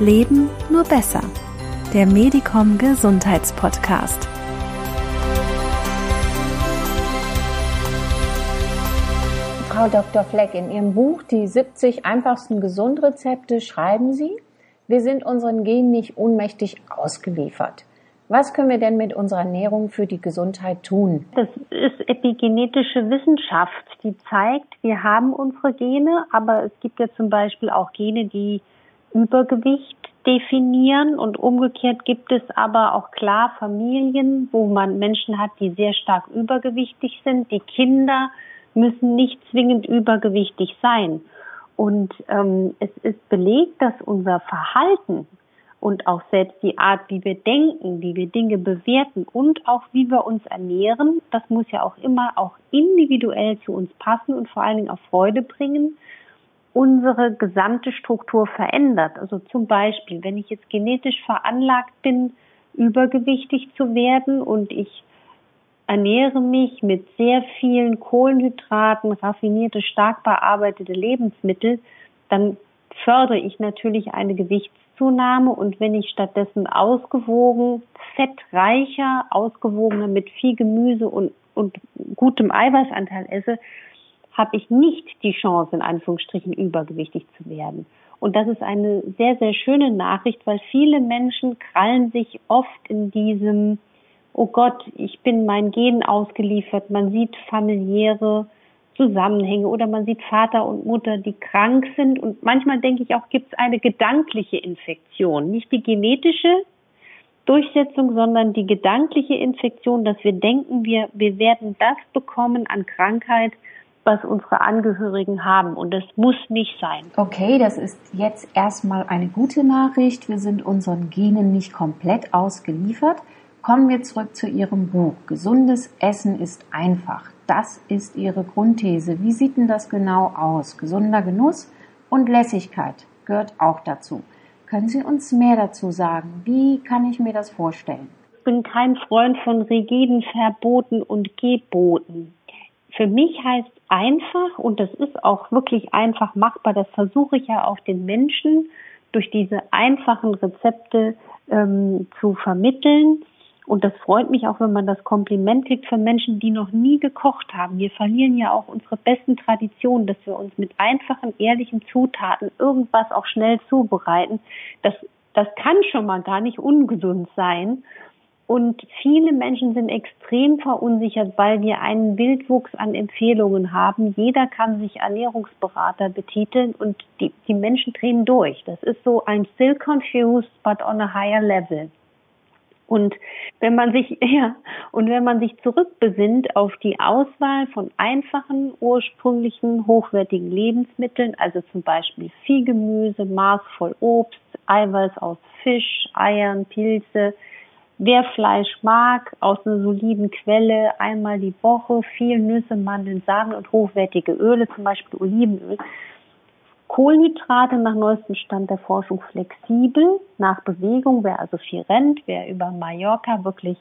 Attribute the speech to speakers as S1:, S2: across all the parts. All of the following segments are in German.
S1: Leben nur besser. Der Medicom Gesundheitspodcast.
S2: Frau Dr. Fleck, in Ihrem Buch Die 70 einfachsten Gesundrezepte schreiben Sie, wir sind unseren Genen nicht ohnmächtig ausgeliefert. Was können wir denn mit unserer Ernährung für die Gesundheit tun?
S3: Das ist epigenetische Wissenschaft, die zeigt, wir haben unsere Gene, aber es gibt ja zum Beispiel auch Gene, die Übergewicht definieren und umgekehrt gibt es aber auch klar Familien, wo man Menschen hat, die sehr stark übergewichtig sind. Die Kinder müssen nicht zwingend übergewichtig sein. Und ähm, es ist belegt, dass unser Verhalten und auch selbst die Art, wie wir denken, wie wir Dinge bewerten und auch wie wir uns ernähren, das muss ja auch immer auch individuell zu uns passen und vor allen Dingen auch Freude bringen unsere gesamte Struktur verändert. Also zum Beispiel, wenn ich jetzt genetisch veranlagt bin, übergewichtig zu werden und ich ernähre mich mit sehr vielen Kohlenhydraten, raffinierte, stark bearbeitete Lebensmittel, dann fördere ich natürlich eine Gewichtszunahme und wenn ich stattdessen ausgewogen, fettreicher, ausgewogener mit viel Gemüse und, und gutem Eiweißanteil esse, habe ich nicht die Chance, in Anführungsstrichen übergewichtig zu werden. Und das ist eine sehr, sehr schöne Nachricht, weil viele Menschen krallen sich oft in diesem, oh Gott, ich bin meinen Genen ausgeliefert. Man sieht familiäre Zusammenhänge oder man sieht Vater und Mutter, die krank sind. Und manchmal denke ich auch, gibt es eine gedankliche Infektion, nicht die genetische Durchsetzung, sondern die gedankliche Infektion, dass wir denken, wir, wir werden das bekommen an Krankheit, was unsere Angehörigen haben. Und das muss nicht sein.
S2: Okay, das ist jetzt erstmal eine gute Nachricht. Wir sind unseren Genen nicht komplett ausgeliefert. Kommen wir zurück zu Ihrem Buch. Gesundes Essen ist einfach. Das ist Ihre Grundthese. Wie sieht denn das genau aus? Gesunder Genuss und Lässigkeit gehört auch dazu. Können Sie uns mehr dazu sagen? Wie kann ich mir das vorstellen?
S3: Ich bin kein Freund von rigiden Verboten und Geboten. Für mich heißt einfach, und das ist auch wirklich einfach machbar, das versuche ich ja auch den Menschen durch diese einfachen Rezepte ähm, zu vermitteln. Und das freut mich auch, wenn man das Kompliment kriegt von Menschen, die noch nie gekocht haben. Wir verlieren ja auch unsere besten Traditionen, dass wir uns mit einfachen, ehrlichen Zutaten irgendwas auch schnell zubereiten. Das, das kann schon mal gar nicht ungesund sein. Und viele Menschen sind extrem verunsichert, weil wir einen Wildwuchs an Empfehlungen haben. Jeder kann sich Ernährungsberater betiteln und die, die Menschen drehen durch. Das ist so ein still confused, but on a higher level. Und wenn man sich, ja, und wenn man sich zurückbesinnt auf die Auswahl von einfachen, ursprünglichen, hochwertigen Lebensmitteln, also zum Beispiel viel Gemüse, maßvoll Obst, Eiweiß aus Fisch, Eiern, Pilze, Wer Fleisch mag, aus einer soliden Quelle, einmal die Woche, viel Nüsse, Mandeln, Samen und hochwertige Öle, zum Beispiel Olivenöl. Kohlenhydrate nach neuestem Stand der Forschung flexibel, nach Bewegung. Wer also viel rennt, wer über Mallorca wirklich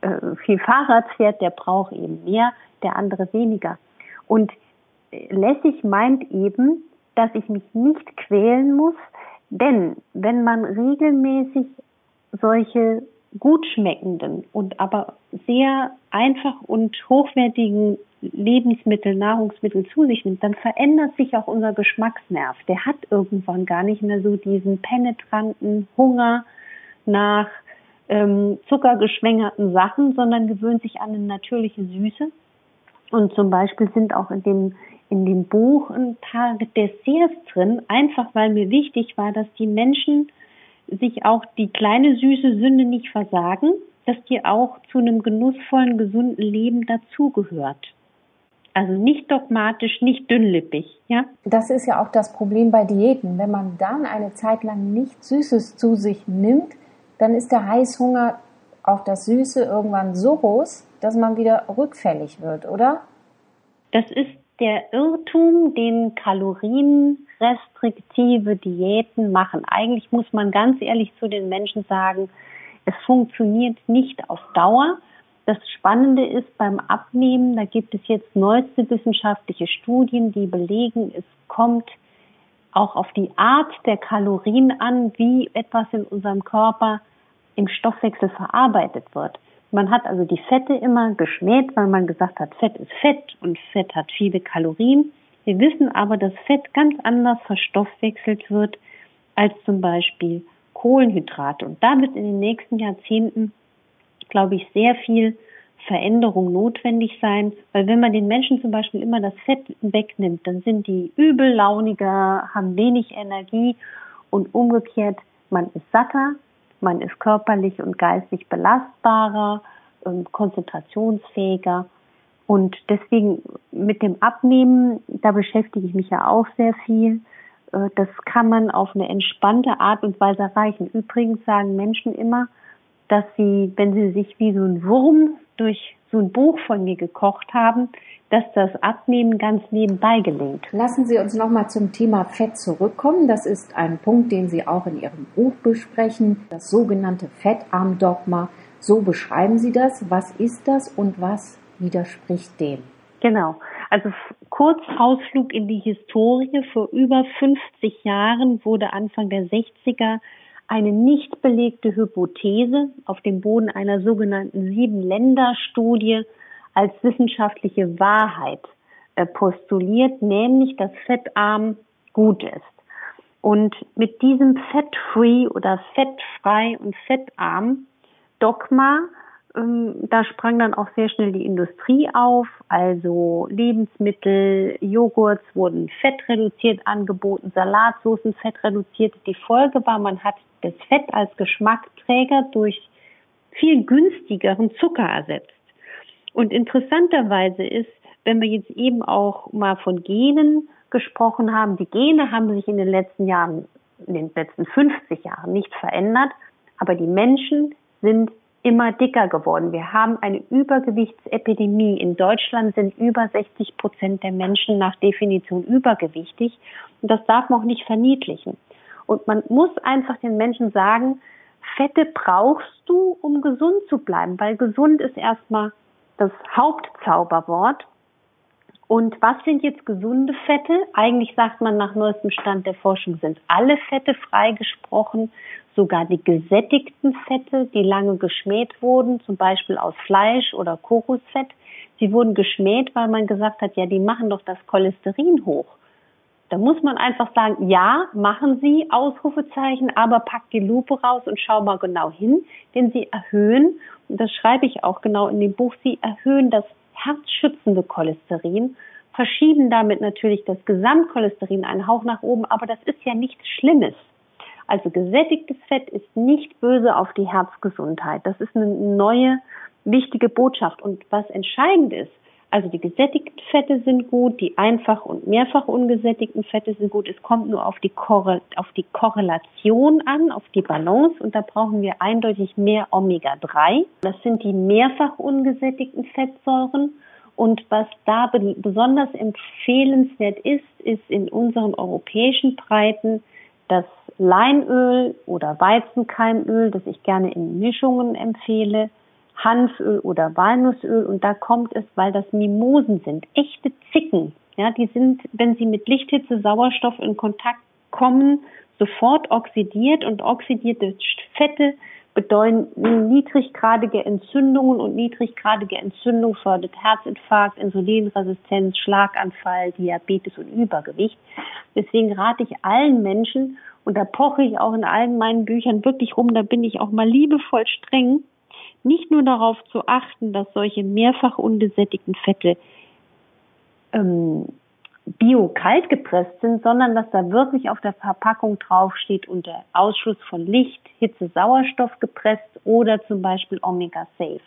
S3: äh, viel Fahrrad fährt, der braucht eben mehr, der andere weniger. Und äh, lässig meint eben, dass ich mich nicht quälen muss, denn wenn man regelmäßig solche gut schmeckenden und aber sehr einfach und hochwertigen Lebensmittel, Nahrungsmittel zu sich nimmt, dann verändert sich auch unser Geschmacksnerv. Der hat irgendwann gar nicht mehr so diesen penetranten Hunger nach ähm, zuckergeschwängerten Sachen, sondern gewöhnt sich an eine natürliche Süße. Und zum Beispiel sind auch in dem in dem Buch ein paar Desserts drin, einfach weil mir wichtig war, dass die Menschen sich auch die kleine süße Sünde nicht versagen, dass die auch zu einem genussvollen, gesunden Leben dazugehört. Also nicht dogmatisch, nicht dünnlippig, ja?
S2: Das ist ja auch das Problem bei Diäten. Wenn man dann eine Zeit lang nichts Süßes zu sich nimmt, dann ist der Heißhunger auf das Süße irgendwann so groß, dass man wieder rückfällig wird, oder?
S3: Das ist der Irrtum, den kalorienrestriktive Diäten machen. Eigentlich muss man ganz ehrlich zu den Menschen sagen, es funktioniert nicht auf Dauer. Das Spannende ist beim Abnehmen, da gibt es jetzt neueste wissenschaftliche Studien, die belegen, es kommt auch auf die Art der Kalorien an, wie etwas in unserem Körper im Stoffwechsel verarbeitet wird. Man hat also die Fette immer geschmäht, weil man gesagt hat, Fett ist Fett und Fett hat viele Kalorien. Wir wissen aber, dass Fett ganz anders verstoffwechselt wird als zum Beispiel Kohlenhydrate. Und da wird in den nächsten Jahrzehnten, glaube ich, sehr viel Veränderung notwendig sein, weil wenn man den Menschen zum Beispiel immer das Fett wegnimmt, dann sind die übellauniger, haben wenig Energie und umgekehrt, man ist satter, man ist körperlich und geistig belastbarer, konzentrationsfähiger. Und deswegen mit dem Abnehmen, da beschäftige ich mich ja auch sehr viel. Äh, das kann man auf eine entspannte Art und Weise erreichen. Übrigens sagen Menschen immer, dass sie, wenn sie sich wie so ein Wurm durch so ein Buch von mir gekocht haben, dass das Abnehmen ganz nebenbei gelingt.
S2: Lassen Sie uns nochmal zum Thema Fett zurückkommen. Das ist ein Punkt, den Sie auch in Ihrem Buch besprechen, das sogenannte Fettarmdogma. So beschreiben Sie das. Was ist das und was widerspricht dem?
S3: Genau. Also kurz Ausflug in die Historie. Vor über 50 Jahren wurde Anfang der 60er eine nicht belegte Hypothese auf dem Boden einer sogenannten Sieben-Länder-Studie als wissenschaftliche Wahrheit äh, postuliert, nämlich dass fettarm gut ist. Und mit diesem Fat-Free oder fettfrei und fettarm Dogma ähm, da sprang dann auch sehr schnell die Industrie auf. Also Lebensmittel, Joghurts wurden fettreduziert angeboten, Salatsoßen fettreduziert. Die Folge war, man hat das Fett als Geschmacksträger durch viel günstigeren Zucker ersetzt. Und interessanterweise ist, wenn wir jetzt eben auch mal von Genen gesprochen haben, die Gene haben sich in den letzten Jahren, in den letzten 50 Jahren nicht verändert, aber die Menschen sind immer dicker geworden. Wir haben eine Übergewichtsepidemie. In Deutschland sind über 60 Prozent der Menschen nach Definition übergewichtig. Und das darf man auch nicht verniedlichen. Und man muss einfach den Menschen sagen, Fette brauchst du, um gesund zu bleiben, weil gesund ist erstmal das Hauptzauberwort. Und was sind jetzt gesunde Fette? Eigentlich sagt man nach neuestem Stand der Forschung sind alle Fette freigesprochen, sogar die gesättigten Fette, die lange geschmäht wurden, zum Beispiel aus Fleisch oder Kokosfett. Sie wurden geschmäht, weil man gesagt hat, ja, die machen doch das Cholesterin hoch. Da muss man einfach sagen, ja, machen Sie, Ausrufezeichen, aber packt die Lupe raus und schau mal genau hin, denn Sie erhöhen, und das schreibe ich auch genau in dem Buch, Sie erhöhen das herzschützende Cholesterin, verschieben damit natürlich das Gesamtcholesterin einen Hauch nach oben, aber das ist ja nichts Schlimmes. Also gesättigtes Fett ist nicht böse auf die Herzgesundheit. Das ist eine neue, wichtige Botschaft. Und was entscheidend ist, also die gesättigten Fette sind gut, die einfach und mehrfach ungesättigten Fette sind gut. Es kommt nur auf die, auf die Korrelation an, auf die Balance und da brauchen wir eindeutig mehr Omega-3. Das sind die mehrfach ungesättigten Fettsäuren. Und was da besonders empfehlenswert ist, ist in unseren europäischen Breiten das Leinöl oder Weizenkeimöl, das ich gerne in Mischungen empfehle, Hanföl oder Walnussöl und da kommt es, weil das Mimosen sind, echte Zicken. Ja, die sind, wenn sie mit Lichthitze, Sauerstoff in Kontakt kommen, sofort oxidiert und oxidierte Fette bedeuten niedriggradige Entzündungen und niedriggradige Entzündung fördert Herzinfarkt, Insulinresistenz, Schlaganfall, Diabetes und Übergewicht. Deswegen rate ich allen Menschen, und da poche ich auch in allen meinen Büchern wirklich rum, da bin ich auch mal liebevoll streng, nicht nur darauf zu achten, dass solche mehrfach ungesättigten Fette ähm, bio-kalt gepresst sind, sondern dass da wirklich auf der Verpackung draufsteht unter Ausschluss von Licht, Hitze, Sauerstoff gepresst oder zum Beispiel Omega Safe.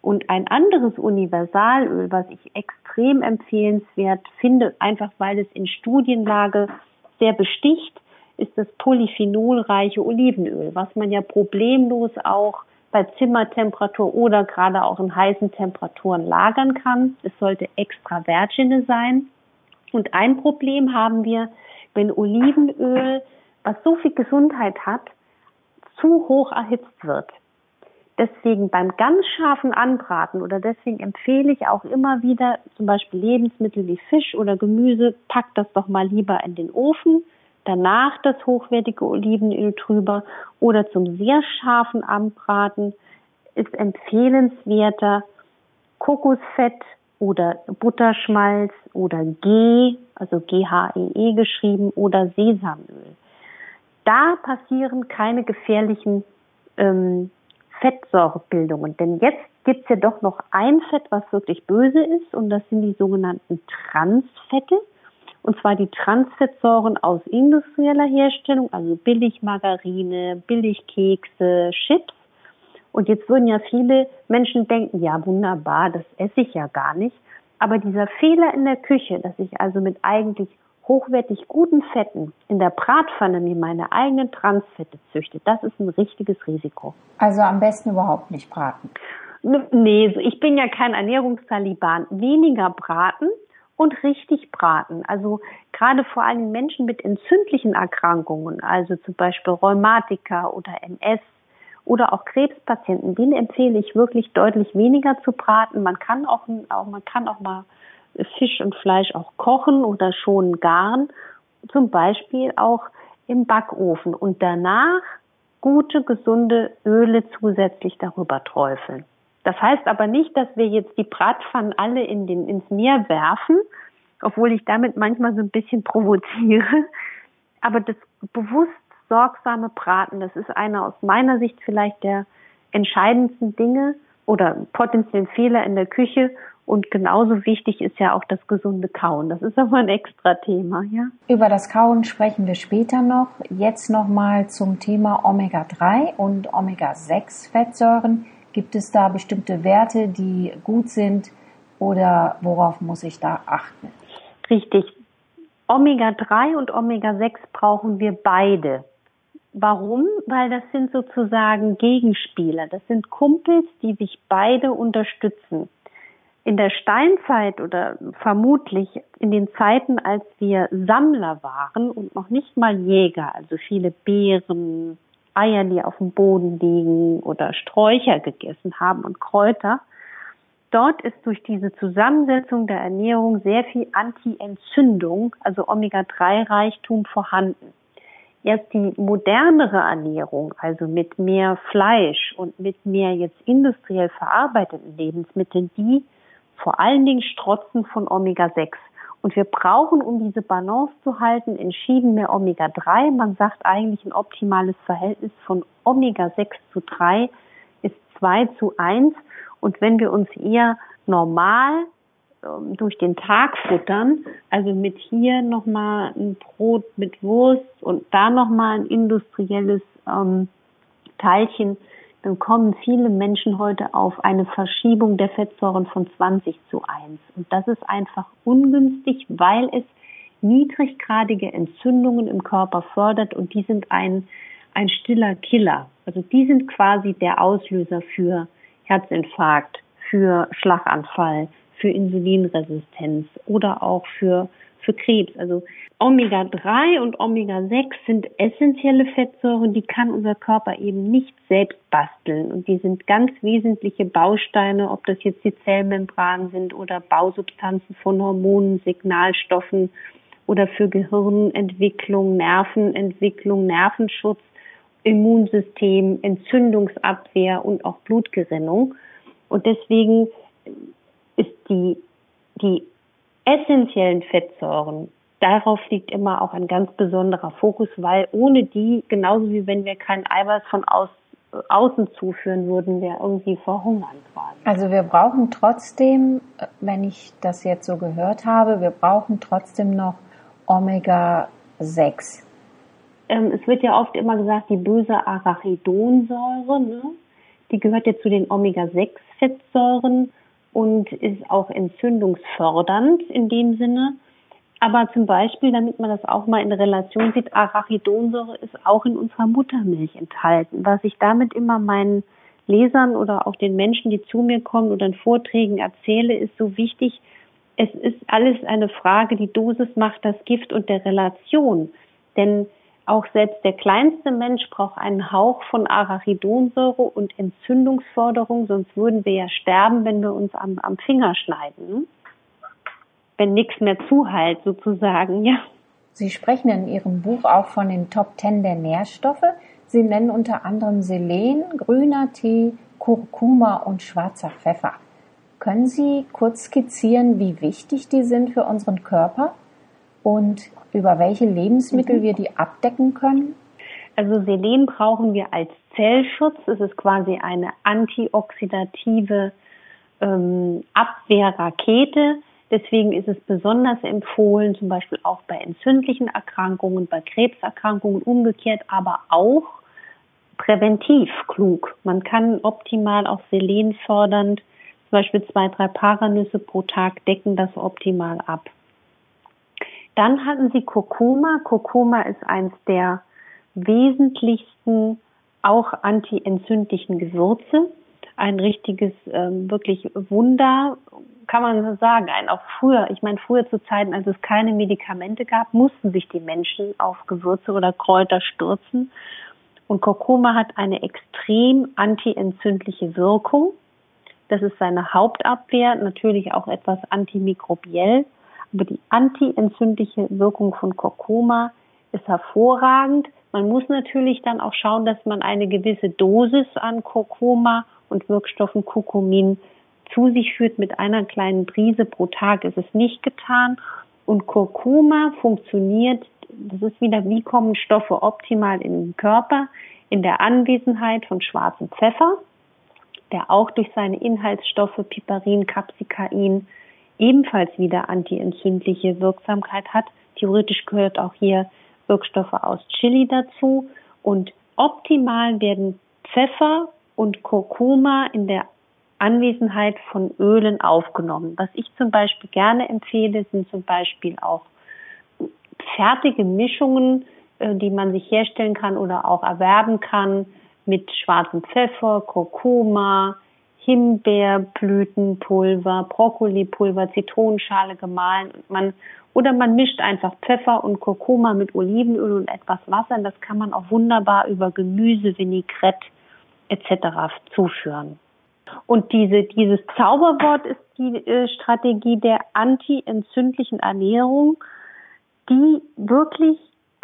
S3: Und ein anderes Universalöl, was ich extrem empfehlenswert finde, einfach weil es in Studienlage sehr besticht, ist das polyphenolreiche Olivenöl, was man ja problemlos auch bei Zimmertemperatur oder gerade auch in heißen Temperaturen lagern kann. Es sollte extra Vergine sein. Und ein Problem haben wir, wenn Olivenöl, was so viel Gesundheit hat, zu hoch erhitzt wird. Deswegen beim ganz scharfen Anbraten oder deswegen empfehle ich auch immer wieder zum Beispiel Lebensmittel wie Fisch oder Gemüse, packt das doch mal lieber in den Ofen, danach das hochwertige Olivenöl drüber oder zum sehr scharfen Anbraten ist empfehlenswerter Kokosfett oder Butterschmalz oder G, also G-H-E-E -E geschrieben oder Sesamöl. Da passieren keine gefährlichen ähm, Fettsäurebildungen, denn jetzt gibt es ja doch noch ein Fett, was wirklich böse ist und das sind die sogenannten Transfette. Und zwar die Transfettsäuren aus industrieller Herstellung, also Billigmargarine, Billigkekse, Chips. Und jetzt würden ja viele Menschen denken, ja wunderbar, das esse ich ja gar nicht. Aber dieser Fehler in der Küche, dass ich also mit eigentlich hochwertig guten Fetten in der Bratpfanne mir meine eigenen Transfette züchte, das ist ein richtiges Risiko.
S2: Also am besten überhaupt nicht braten.
S3: Nee, ich bin ja kein Ernährungstaliban. Weniger braten und richtig braten. Also gerade vor allem Menschen mit entzündlichen Erkrankungen, also zum Beispiel Rheumatiker oder MS oder auch Krebspatienten, denen empfehle ich wirklich deutlich weniger zu braten. Man kann auch, auch man kann auch mal Fisch und Fleisch auch kochen oder schon garen, zum Beispiel auch im Backofen und danach gute, gesunde Öle zusätzlich darüber träufeln. Das heißt aber nicht, dass wir jetzt die Bratpfannen alle in den, ins Meer werfen, obwohl ich damit manchmal so ein bisschen provoziere. Aber das bewusst sorgsame Braten, das ist einer aus meiner Sicht vielleicht der entscheidendsten Dinge oder potenziellen Fehler in der Küche. Und genauso wichtig ist ja auch das gesunde Kauen. Das ist aber ein extra Thema, ja.
S2: Über das Kauen sprechen wir später noch. Jetzt nochmal zum Thema Omega-3 und Omega-6-Fettsäuren. Gibt es da bestimmte Werte, die gut sind oder worauf muss ich da achten?
S3: Richtig. Omega-3 und Omega-6 brauchen wir beide. Warum? Weil das sind sozusagen Gegenspieler. Das sind Kumpels, die sich beide unterstützen. In der Steinzeit oder vermutlich in den Zeiten, als wir Sammler waren und noch nicht mal Jäger, also viele Beeren, Eier, die auf dem Boden liegen oder Sträucher gegessen haben und Kräuter. Dort ist durch diese Zusammensetzung der Ernährung sehr viel Anti-Entzündung, also Omega-3-Reichtum vorhanden. Erst die modernere Ernährung, also mit mehr Fleisch und mit mehr jetzt industriell verarbeiteten Lebensmitteln, die vor allen Dingen strotzen von Omega-6. Und wir brauchen, um diese Balance zu halten, entschieden mehr Omega-3. Man sagt eigentlich ein optimales Verhältnis von Omega-6 zu 3 ist 2 zu 1. Und wenn wir uns eher normal ähm, durch den Tag futtern, also mit hier nochmal ein Brot mit Wurst und da nochmal ein industrielles ähm, Teilchen dann kommen viele Menschen heute auf eine Verschiebung der Fettsäuren von 20 zu 1. Und das ist einfach ungünstig, weil es niedriggradige Entzündungen im Körper fördert und die sind ein, ein stiller Killer. Also die sind quasi der Auslöser für Herzinfarkt, für Schlaganfall, für Insulinresistenz oder auch für für Krebs. Also Omega-3 und Omega-6 sind essentielle Fettsäuren, die kann unser Körper eben nicht selbst basteln. Und die sind ganz wesentliche Bausteine, ob das jetzt die Zellmembranen sind oder Bausubstanzen von Hormonen, Signalstoffen oder für Gehirnentwicklung, Nervenentwicklung, Nervenschutz, Immunsystem, Entzündungsabwehr und auch Blutgerinnung. Und deswegen ist die, die essentiellen Fettsäuren, darauf liegt immer auch ein ganz besonderer Fokus, weil ohne die, genauso wie wenn wir kein Eiweiß von aus, außen zuführen würden, wir irgendwie verhungern quasi.
S2: Also wir brauchen trotzdem, wenn ich das jetzt so gehört habe, wir brauchen trotzdem noch Omega-6.
S3: Ähm, es wird ja oft immer gesagt, die böse Arachidonsäure, ne? die gehört ja zu den Omega-6-Fettsäuren und ist auch entzündungsfördernd in dem Sinne. Aber zum Beispiel, damit man das auch mal in Relation sieht, Arachidonsäure ist auch in unserer Muttermilch enthalten. Was ich damit immer meinen Lesern oder auch den Menschen, die zu mir kommen oder in Vorträgen erzähle, ist so wichtig. Es ist alles eine Frage, die Dosis macht das Gift und der Relation. Denn auch selbst der kleinste Mensch braucht einen Hauch von Arachidonsäure und Entzündungsförderung, sonst würden wir ja sterben, wenn wir uns am, am Finger schneiden. Wenn nichts mehr zuhalt, sozusagen, ja.
S2: Sie sprechen in Ihrem Buch auch von den Top Ten der Nährstoffe. Sie nennen unter anderem Selen, grüner Tee, Kurkuma und schwarzer Pfeffer. Können Sie kurz skizzieren, wie wichtig die sind für unseren Körper und über welche Lebensmittel mhm. wir die abdecken können?
S3: Also Selen brauchen wir als Zellschutz. Es ist quasi eine antioxidative ähm, Abwehrrakete. Deswegen ist es besonders empfohlen, zum Beispiel auch bei entzündlichen Erkrankungen, bei Krebserkrankungen umgekehrt, aber auch präventiv klug. Man kann optimal auch Selen fördernd, zum Beispiel zwei, drei Paranüsse pro Tag decken das optimal ab. Dann hatten sie Kurkuma. Kurkuma ist eins der wesentlichsten auch antientzündlichen Gewürze. Ein richtiges, ähm, wirklich Wunder, kann man so sagen. Auch früher, ich meine, früher zu Zeiten, als es keine Medikamente gab, mussten sich die Menschen auf Gewürze oder Kräuter stürzen. Und Kurkuma hat eine extrem antientzündliche Wirkung. Das ist seine Hauptabwehr, natürlich auch etwas antimikrobiell. Aber die antientzündliche Wirkung von Kurkuma ist hervorragend. Man muss natürlich dann auch schauen, dass man eine gewisse Dosis an Kurkuma und Wirkstoffen Kurkumin zu sich führt. Mit einer kleinen Prise pro Tag ist es nicht getan. Und Kurkuma funktioniert, das ist wieder, wie kommen Stoffe optimal in den Körper? In der Anwesenheit von schwarzem Pfeffer, der auch durch seine Inhaltsstoffe Piperin, Capsicain ebenfalls wieder antientzündliche Wirksamkeit hat. Theoretisch gehört auch hier Wirkstoffe aus Chili dazu und optimal werden Pfeffer und Kurkuma in der Anwesenheit von Ölen aufgenommen. Was ich zum Beispiel gerne empfehle, sind zum Beispiel auch fertige Mischungen, äh, die man sich herstellen kann oder auch erwerben kann mit schwarzem Pfeffer, Kurkuma, Himbeerblütenpulver, Brokkolipulver, Zitronenschale gemahlen. Man oder man mischt einfach Pfeffer und Kurkuma mit Olivenöl und etwas Wasser. Das kann man auch wunderbar über Gemüse, Vinaigrette etc. zuführen. Und diese, dieses Zauberwort ist die äh, Strategie der anti-entzündlichen Ernährung, die wirklich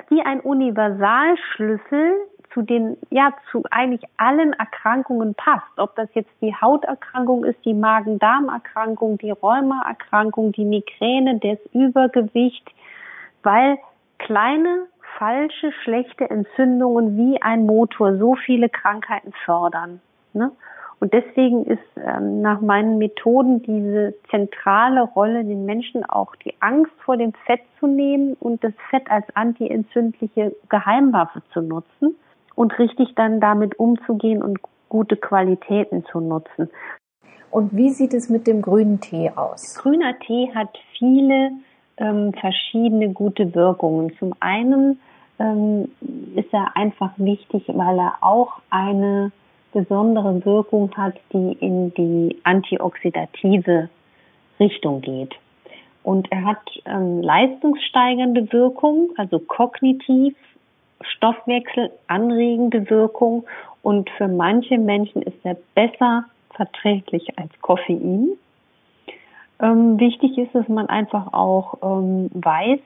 S3: wie ein Universalschlüssel zu den, ja, zu eigentlich allen Erkrankungen passt. Ob das jetzt die Hauterkrankung ist, die Magen-Darm-Erkrankung, die Rheumaerkrankung, die Migräne, das Übergewicht, weil kleine, falsche, schlechte Entzündungen wie ein Motor so viele Krankheiten fördern. Ne? Und deswegen ist ähm, nach meinen Methoden diese zentrale Rolle, den Menschen auch die Angst vor dem Fett zu nehmen und das Fett als antientzündliche Geheimwaffe zu nutzen und richtig dann damit umzugehen und gute Qualitäten zu nutzen.
S2: Und wie sieht es mit dem grünen Tee aus?
S3: Grüner Tee hat viele ähm, verschiedene gute Wirkungen. Zum einen ähm, ist er einfach wichtig, weil er auch eine besondere Wirkung hat, die in die antioxidative Richtung geht. Und er hat ähm, leistungssteigernde Wirkung, also kognitiv Stoffwechsel anregende Wirkung und für manche Menschen ist er besser verträglich als Koffein. Ähm, wichtig ist, dass man einfach auch ähm, weiß,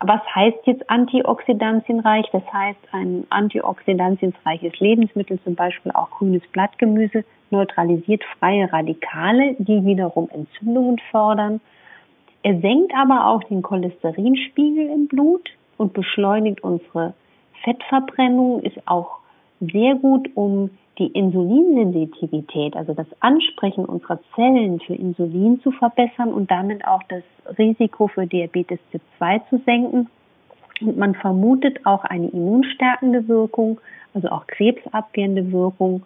S3: was heißt jetzt antioxidantienreich? Das heißt, ein antioxidantienreiches Lebensmittel, zum Beispiel auch grünes Blattgemüse, neutralisiert freie Radikale, die wiederum Entzündungen fördern. Er senkt aber auch den Cholesterinspiegel im Blut und beschleunigt unsere Fettverbrennung ist auch sehr gut, um die Insulinsensitivität, also das Ansprechen unserer Zellen für Insulin zu verbessern und damit auch das Risiko für Diabetes Typ 2 zu senken. Und man vermutet auch eine immunstärkende Wirkung, also auch krebsabwehrende Wirkung,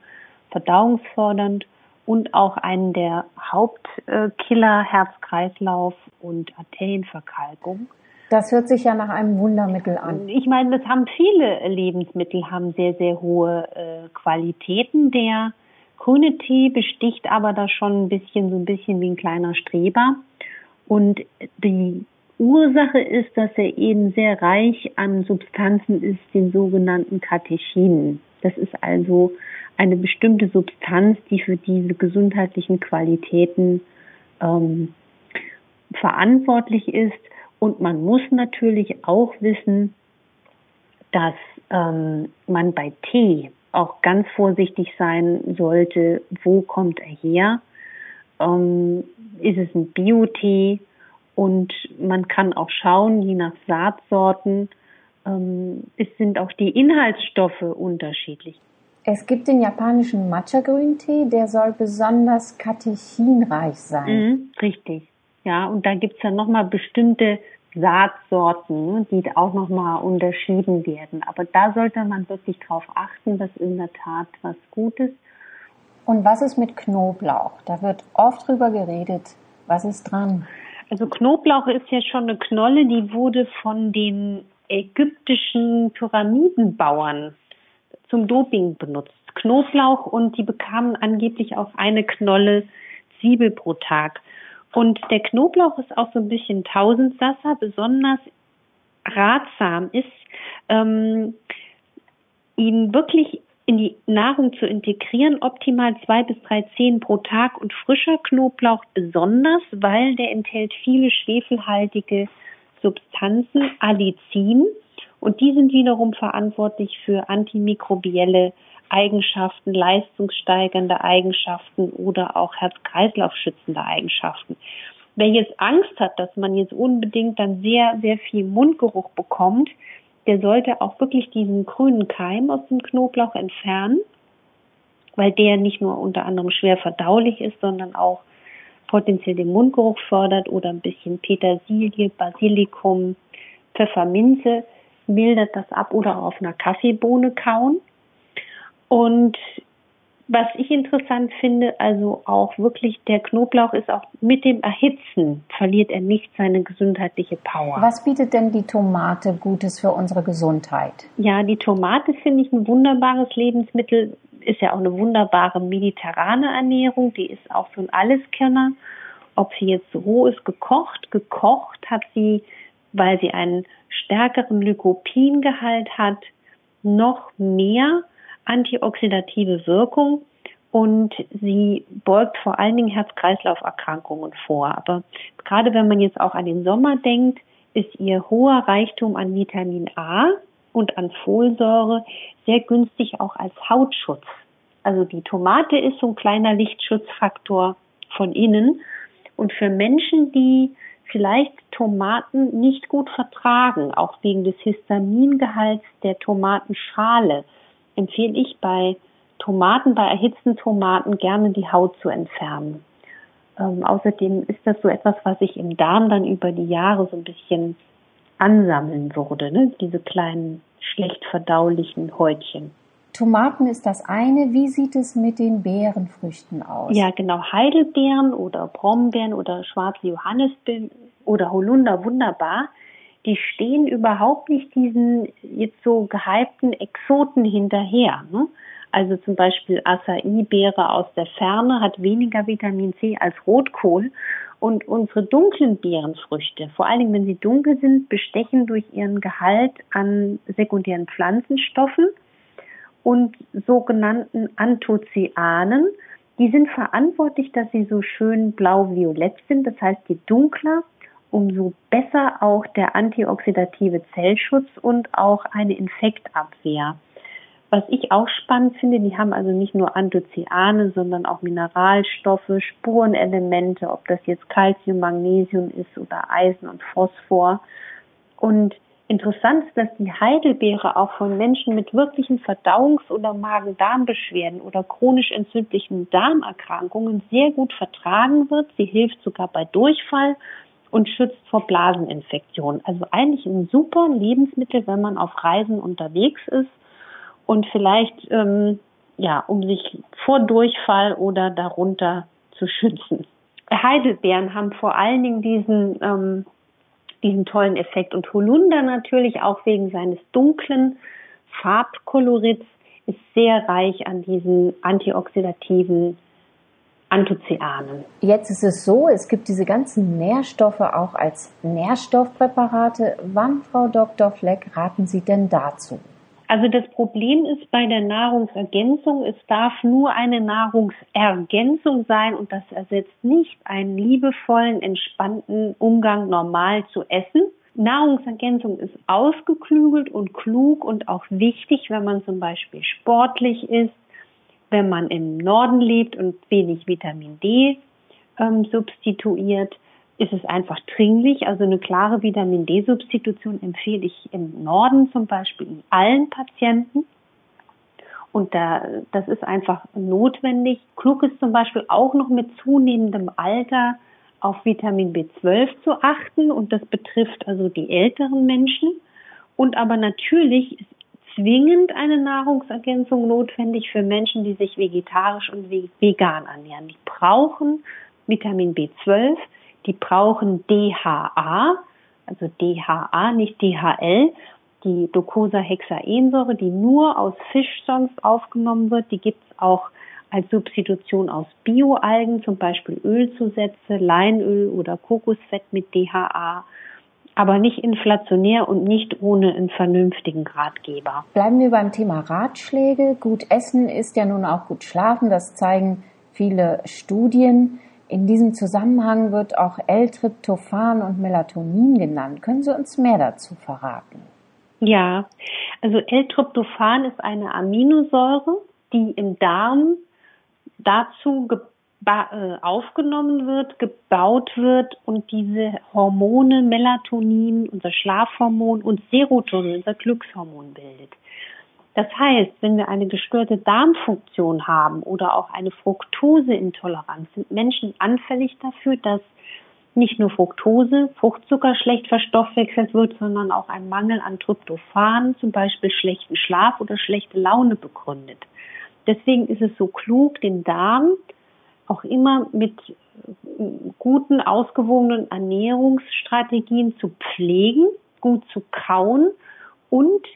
S3: verdauungsfördernd und auch einen der Hauptkiller Herz-Kreislauf und Arterienverkalkung.
S2: Das hört sich ja nach einem Wundermittel an.
S3: Ich meine, das haben viele Lebensmittel, haben sehr, sehr hohe äh, Qualitäten. Der grüne Tee besticht aber da schon ein bisschen, so ein bisschen wie ein kleiner Streber. Und die Ursache ist, dass er eben sehr reich an Substanzen ist, den sogenannten Katechinen. Das ist also eine bestimmte Substanz, die für diese gesundheitlichen Qualitäten ähm, verantwortlich ist Und man muss natürlich auch wissen, dass ähm, man bei Tee auch ganz vorsichtig sein sollte, wo kommt er her? Ähm, ist es ein Biotee? Und man kann auch schauen, je nach Saatsorten, ähm, es sind auch die Inhaltsstoffe unterschiedlich.
S2: Es gibt den japanischen Matcha-Grüntee, der soll besonders katechinreich sein.
S3: Mhm, richtig. Ja, und da gibt's ja nochmal bestimmte Saatsorten, ne, die auch nochmal unterschieden werden. Aber da sollte man wirklich drauf achten, dass in der Tat was Gutes.
S2: Und was ist mit Knoblauch? Da wird oft drüber geredet. Was ist dran?
S3: Also Knoblauch ist ja schon eine Knolle, die wurde von den ägyptischen Pyramidenbauern zum Doping benutzt. Knoblauch und die bekamen angeblich auch eine Knolle Zwiebel pro Tag. Und der Knoblauch ist auch so ein bisschen Tausendsasser. Besonders ratsam ist, ähm, ihn wirklich in die Nahrung zu integrieren, optimal zwei bis drei Zehen pro Tag und frischer Knoblauch besonders, weil der enthält viele schwefelhaltige Substanzen, Allicin, und die sind wiederum verantwortlich für antimikrobielle Eigenschaften, leistungssteigernde Eigenschaften oder auch Herz-Kreislauf-schützende Eigenschaften. Wer jetzt Angst hat, dass man jetzt unbedingt dann sehr, sehr viel Mundgeruch bekommt, der sollte auch wirklich diesen grünen Keim aus dem Knoblauch entfernen, weil der nicht nur unter anderem schwer verdaulich ist, sondern auch potenziell den Mundgeruch fördert oder ein bisschen Petersilie, Basilikum, Pfefferminze mildert das ab oder auf einer Kaffeebohne kauen. Und was ich interessant finde, also auch wirklich der Knoblauch ist auch mit dem Erhitzen verliert er nicht seine gesundheitliche Power.
S2: Was bietet denn die Tomate Gutes für unsere Gesundheit?
S3: Ja, die Tomate finde ich ein wunderbares Lebensmittel, ist ja auch eine wunderbare mediterrane Ernährung, die ist auch für ein Alleskenner. Ob sie jetzt roh ist, gekocht, gekocht hat sie, weil sie einen stärkeren Lycopingehalt hat, noch mehr antioxidative Wirkung und sie beugt vor allen Dingen Herz-Kreislauf-Erkrankungen vor. Aber gerade wenn man jetzt auch an den Sommer denkt, ist ihr hoher Reichtum an Vitamin A und an Folsäure sehr günstig auch als Hautschutz. Also die Tomate ist so ein kleiner Lichtschutzfaktor von innen. Und für Menschen, die vielleicht Tomaten nicht gut vertragen, auch wegen des Histamingehalts der Tomatenschale, empfehle ich bei Tomaten, bei erhitzten Tomaten gerne die Haut zu entfernen. Ähm, außerdem ist das so etwas, was sich im Darm dann über die Jahre so ein bisschen ansammeln würde, ne? diese kleinen schlecht verdaulichen Häutchen.
S2: Tomaten ist das eine. Wie sieht es mit den Beerenfrüchten aus?
S3: Ja, genau. Heidelbeeren oder Brombeeren oder schwarze Johannisbeeren oder Holunder wunderbar die stehen überhaupt nicht diesen jetzt so gehypten Exoten hinterher. Ne? Also zum Beispiel Acai-Beere aus der Ferne hat weniger Vitamin C als Rotkohl. Und unsere dunklen Beerenfrüchte, vor allen Dingen wenn sie dunkel sind, bestechen durch ihren Gehalt an sekundären Pflanzenstoffen und sogenannten Anthoцyanen. Die sind verantwortlich, dass sie so schön blau-violett sind. Das heißt, je dunkler, umso besser auch der antioxidative Zellschutz und auch eine Infektabwehr. Was ich auch spannend finde, die haben also nicht nur Anthocyane, sondern auch Mineralstoffe, Spurenelemente, ob das jetzt Calcium, Magnesium ist oder Eisen und Phosphor. Und interessant ist, dass die Heidelbeere auch von Menschen mit wirklichen Verdauungs- oder Magen-Darm-Beschwerden oder chronisch entzündlichen Darmerkrankungen sehr gut vertragen wird. Sie hilft sogar bei Durchfall und schützt vor Blaseninfektionen. Also eigentlich ein super Lebensmittel, wenn man auf Reisen unterwegs ist und vielleicht ähm, ja, um sich vor Durchfall oder darunter zu schützen. Heidelbeeren haben vor allen Dingen diesen ähm, diesen tollen Effekt und Holunder natürlich auch wegen seines dunklen Farbkolorits ist sehr reich an diesen antioxidativen Anthoцyanen.
S2: Jetzt ist es so, es gibt diese ganzen Nährstoffe auch als Nährstoffpräparate. Wann, Frau Dr. Fleck, raten Sie denn dazu?
S3: Also das Problem ist bei der Nahrungsergänzung, es darf nur eine Nahrungsergänzung sein und das ersetzt nicht einen liebevollen, entspannten Umgang normal zu essen. Nahrungsergänzung ist ausgeklügelt und klug und auch wichtig, wenn man zum Beispiel sportlich ist, wenn man im Norden lebt und wenig Vitamin D ähm, substituiert ist es einfach dringlich. Also eine klare Vitamin D-Substitution empfehle ich im Norden zum Beispiel allen Patienten. Und da, das ist einfach notwendig. Klug ist zum Beispiel auch noch mit zunehmendem Alter auf Vitamin B12 zu achten. Und das betrifft also die älteren Menschen. Und aber natürlich ist zwingend eine Nahrungsergänzung notwendig für Menschen, die sich vegetarisch und vegan ernähren. Die brauchen Vitamin B12 die brauchen DHA, also DHA, nicht DHL, die Docosahexaensäure, die nur aus Fisch sonst aufgenommen wird. Die gibt es auch als Substitution aus Bioalgen, zum Beispiel Ölzusätze, Leinöl oder Kokosfett mit DHA, aber nicht inflationär und nicht ohne einen vernünftigen Ratgeber.
S2: Bleiben wir beim Thema Ratschläge. Gut essen ist ja nun auch gut schlafen, das zeigen viele Studien. In diesem Zusammenhang wird auch L-Tryptophan und Melatonin genannt. Können Sie uns mehr dazu verraten?
S3: Ja, also L-Tryptophan ist eine Aminosäure, die im Darm dazu aufgenommen wird, gebaut wird und diese Hormone Melatonin, unser Schlafhormon und Serotonin, unser Glückshormon bildet. Das heißt, wenn wir eine gestörte Darmfunktion haben oder auch eine Fructoseintoleranz, sind Menschen anfällig dafür, dass nicht nur Fructose, Fruchtzucker schlecht verstoffwechselt wird, sondern auch ein Mangel an Tryptophan, zum Beispiel schlechten Schlaf oder schlechte Laune begründet. Deswegen ist es so klug, den Darm auch immer mit guten, ausgewogenen Ernährungsstrategien zu pflegen, gut zu kauen und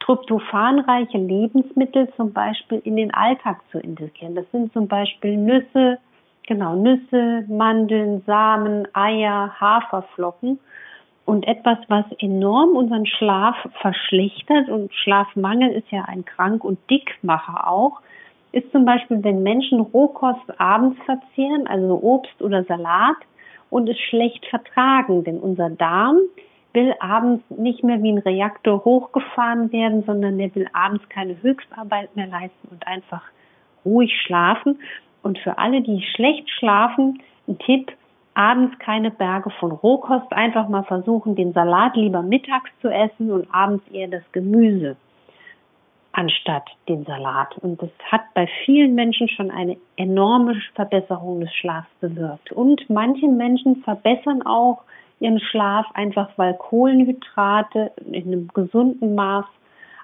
S3: tryptophanreiche Lebensmittel zum Beispiel in den Alltag zu integrieren. Das sind zum Beispiel Nüsse, genau, Nüsse, Mandeln, Samen, Eier, Haferflocken und etwas, was enorm unseren Schlaf verschlechtert und Schlafmangel ist ja ein Krank- und Dickmacher auch, ist zum Beispiel, wenn Menschen Rohkost abends verzehren, also Obst oder Salat und es schlecht vertragen, denn unser Darm will abends nicht mehr wie ein Reaktor hochgefahren werden, sondern der will abends keine Höchstarbeit mehr leisten und einfach ruhig schlafen. Und für alle, die schlecht schlafen, ein Tipp, abends keine Berge von Rohkost, einfach mal versuchen, den Salat lieber mittags zu essen und abends eher das Gemüse anstatt den Salat. Und das hat bei vielen Menschen schon eine enorme Verbesserung des Schlafs bewirkt. Und manche Menschen verbessern auch ihren Schlaf, einfach weil Kohlenhydrate in einem gesunden Maß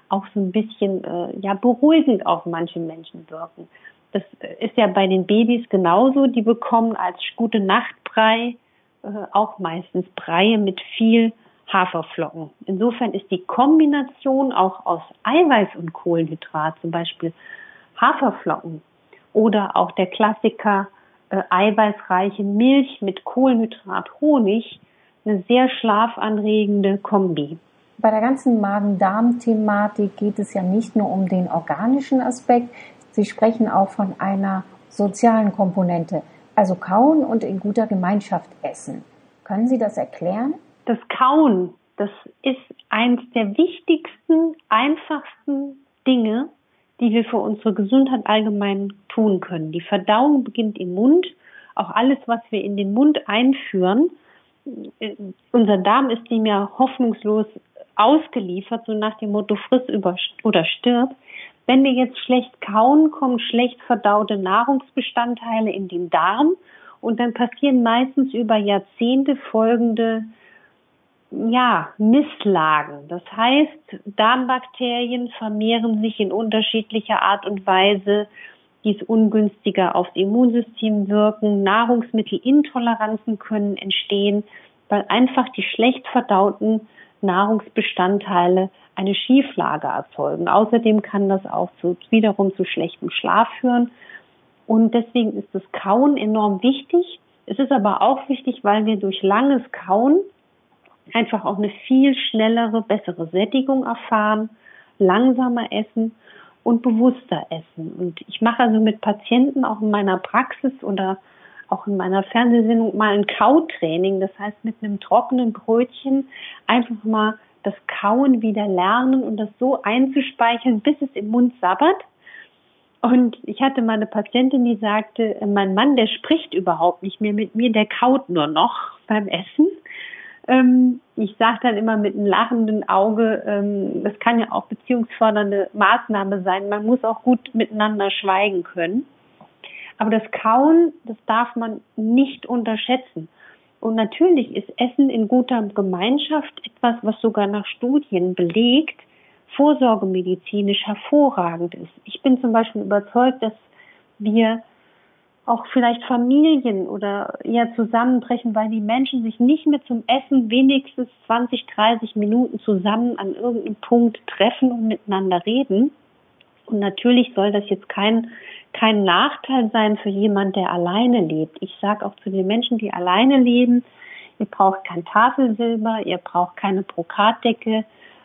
S3: auch so ein bisschen äh, ja beruhigend auf manche Menschen wirken. Das ist ja bei den Babys genauso. Die bekommen als gute Nachtbrei äh, auch meistens Breie mit viel Haferflocken. Insofern ist die Kombination auch aus Eiweiß und Kohlenhydrat, zum Beispiel Haferflocken oder auch der Klassiker äh, eiweißreiche Milch mit Kohlenhydrat Honig, eine sehr schlafanregende Kombi.
S2: Bei der ganzen Magen-Darm-Thematik geht es ja nicht nur um den organischen Aspekt. Sie sprechen auch von einer sozialen Komponente, also kauen und in guter Gemeinschaft essen. Können Sie das erklären?
S3: Das Kauen, das ist eins der wichtigsten, einfachsten Dinge, die wir für unsere Gesundheit allgemein tun können. Die Verdauung beginnt im Mund. Auch alles, was wir in den Mund einführen, unser Darm ist dem ja hoffnungslos ausgeliefert, so nach dem Motto friss oder stirb. Wenn wir jetzt schlecht kauen, kommen schlecht verdaute Nahrungsbestandteile in den Darm und dann passieren meistens über Jahrzehnte folgende ja, Misslagen. Das heißt, Darmbakterien vermehren sich in unterschiedlicher Art und Weise dies ungünstiger aufs Immunsystem wirken. Nahrungsmittelintoleranzen können entstehen, weil einfach die schlecht verdauten Nahrungsbestandteile eine Schieflage erzeugen. Außerdem kann das auch zu, wiederum zu schlechtem Schlaf führen. Und deswegen ist das Kauen enorm wichtig. Es ist aber auch wichtig, weil wir durch langes Kauen einfach auch eine viel schnellere, bessere Sättigung erfahren langsamer essen und bewusster essen. Und ich mache also mit Patienten auch in meiner Praxis oder auch in meiner Fernsehsendung mal ein Kautraining. Das heißt, mit einem trockenen Brötchen einfach mal das Kauen wieder lernen und das so einzuspeichern, bis es im Mund sabbert. Und ich hatte mal eine Patientin, die sagte, mein Mann, der spricht überhaupt nicht mehr mit mir, der kaut nur noch beim Essen. Ähm, ich sage dann immer mit einem lachenden Auge, ähm, das kann ja auch beziehungsfördernde Maßnahme sein. Man muss auch gut miteinander schweigen können. Aber das Kauen, das darf man nicht unterschätzen. Und natürlich ist Essen in guter Gemeinschaft etwas, was sogar nach Studien belegt, vorsorgemedizinisch hervorragend ist. Ich bin zum Beispiel überzeugt, dass wir auch vielleicht Familien oder eher zusammenbrechen, weil die Menschen sich nicht mehr zum Essen wenigstens 20, 30 Minuten zusammen an irgendeinem Punkt treffen und miteinander reden. Und natürlich soll das jetzt kein, kein Nachteil sein für jemand, der alleine lebt. Ich sage auch zu den Menschen, die alleine leben, ihr braucht kein Tafelsilber, ihr braucht keine Brokatdecke,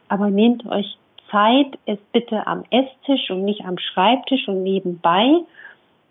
S3: aber nehmt euch Zeit, es bitte am Esstisch und nicht am Schreibtisch und nebenbei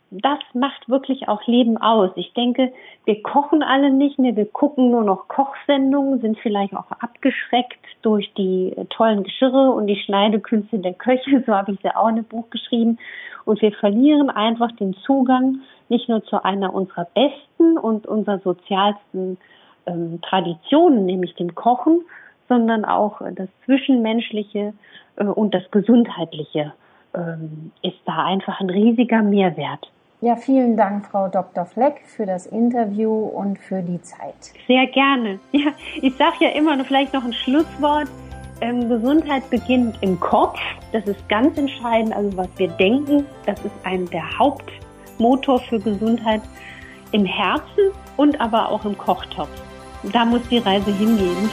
S3: das macht wirklich auch Leben aus. Ich denke, wir kochen alle nicht mehr, wir gucken nur noch Kochsendungen, sind vielleicht auch abgeschreckt durch die tollen Geschirre und die Schneidekünste der Köche, so habe ich ja auch in einem Buch geschrieben. Und wir verlieren einfach den Zugang nicht nur zu einer unserer besten und unserer sozialsten ähm, Traditionen, nämlich dem Kochen, sondern auch das Zwischenmenschliche äh, und das Gesundheitliche ähm, ist da einfach ein riesiger Mehrwert.
S2: Ja, vielen Dank, Frau Dr. Fleck, für das Interview und für die Zeit.
S3: Sehr gerne. Ja, ich sage ja immer noch vielleicht noch ein Schlusswort. Ähm, Gesundheit beginnt im Kopf. Das ist ganz entscheidend. Also was wir denken, das ist ein der Hauptmotor für Gesundheit im Herzen und aber auch im Kochtopf. Da muss die Reise hingehen.